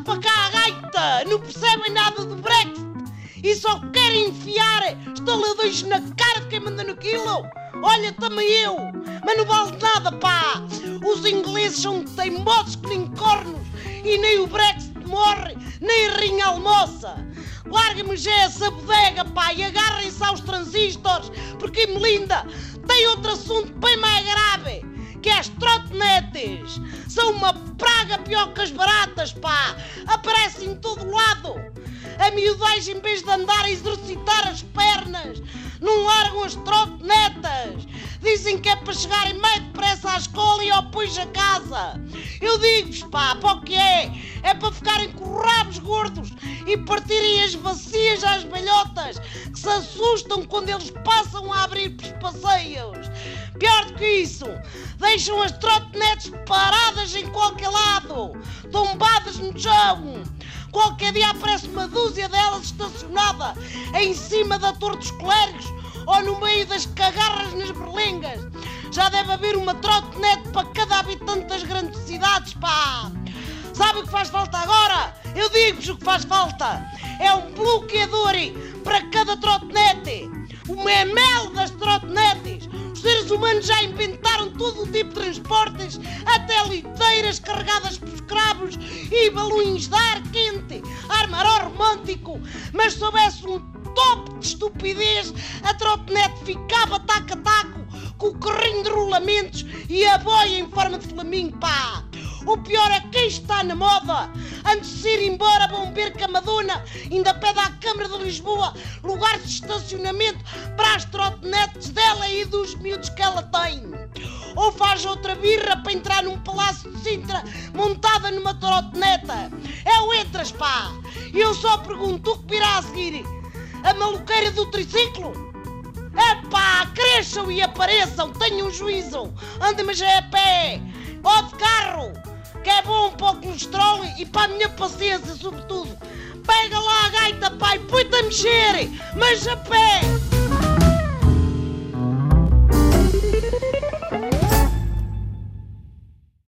Para cá a gaita! Não percebem nada do Brexit! E só querem enfiar estaladões na cara de quem manda no quilo! Olha, também eu! Mas não vale nada, pá! Os ingleses são teimosos que nem cornos! E nem o Brexit morre, nem a rinha almoça! Larga-me já essa bodega, pá! E agarrem-se aos transistores, porque, Melinda, tem outro assunto bem mais grave! Baratas, pá. Aparecem em todo lado. A miudagem, em vez de andar a exercitar as pernas, não largam as trotinetas. Dizem que é para chegarem mais depressa à escola e ao depois a casa. Eu digo-vos, pá, para o que é? É para ficarem com rabos gordos e partirem as bacias às velhotas que se assustam quando eles passam a abrir os passeios. Que isso, deixam as trotinetes paradas em qualquer lado, tombadas no chão. Qualquer dia aparece uma dúzia delas estacionada em cima da Torre dos Clérigos ou no meio das cagarras nas berlengas. Já deve haver uma trotinete para cada habitante das grandes cidades, pá! Sabe o que faz falta agora? Eu digo-vos o que faz falta. É um bloqueador para cada trotinete. O memel das trotinetes. Humanos já inventaram todo o tipo de transportes, até liteiras carregadas por escravos e balões de ar quente, ar maró romântico. Mas se houvesse um top de estupidez, a trotinete ficava taco a taco com o carrinho de rolamentos e a boia em forma de flamingo, pá! O pior é quem está na moda. Antes de ir embora, vão ver que a Madonna ainda pede à Câmara de Lisboa lugares de estacionamento para as trotinetes dela e dos miúdos que ela tem. Ou faz outra birra para entrar num palácio de Sintra montada numa trotineta. É o entras, pá! E eu só pergunto o que virá a seguir? A maluqueira do triciclo? Epá, cresçam e apareçam, tenham juízo, andem-me já a pé, ou de carro, que é bom para o colesterol e para a minha paciência, sobretudo. Pega lá a gaita, pai, põe-te a mexer, mas a pé.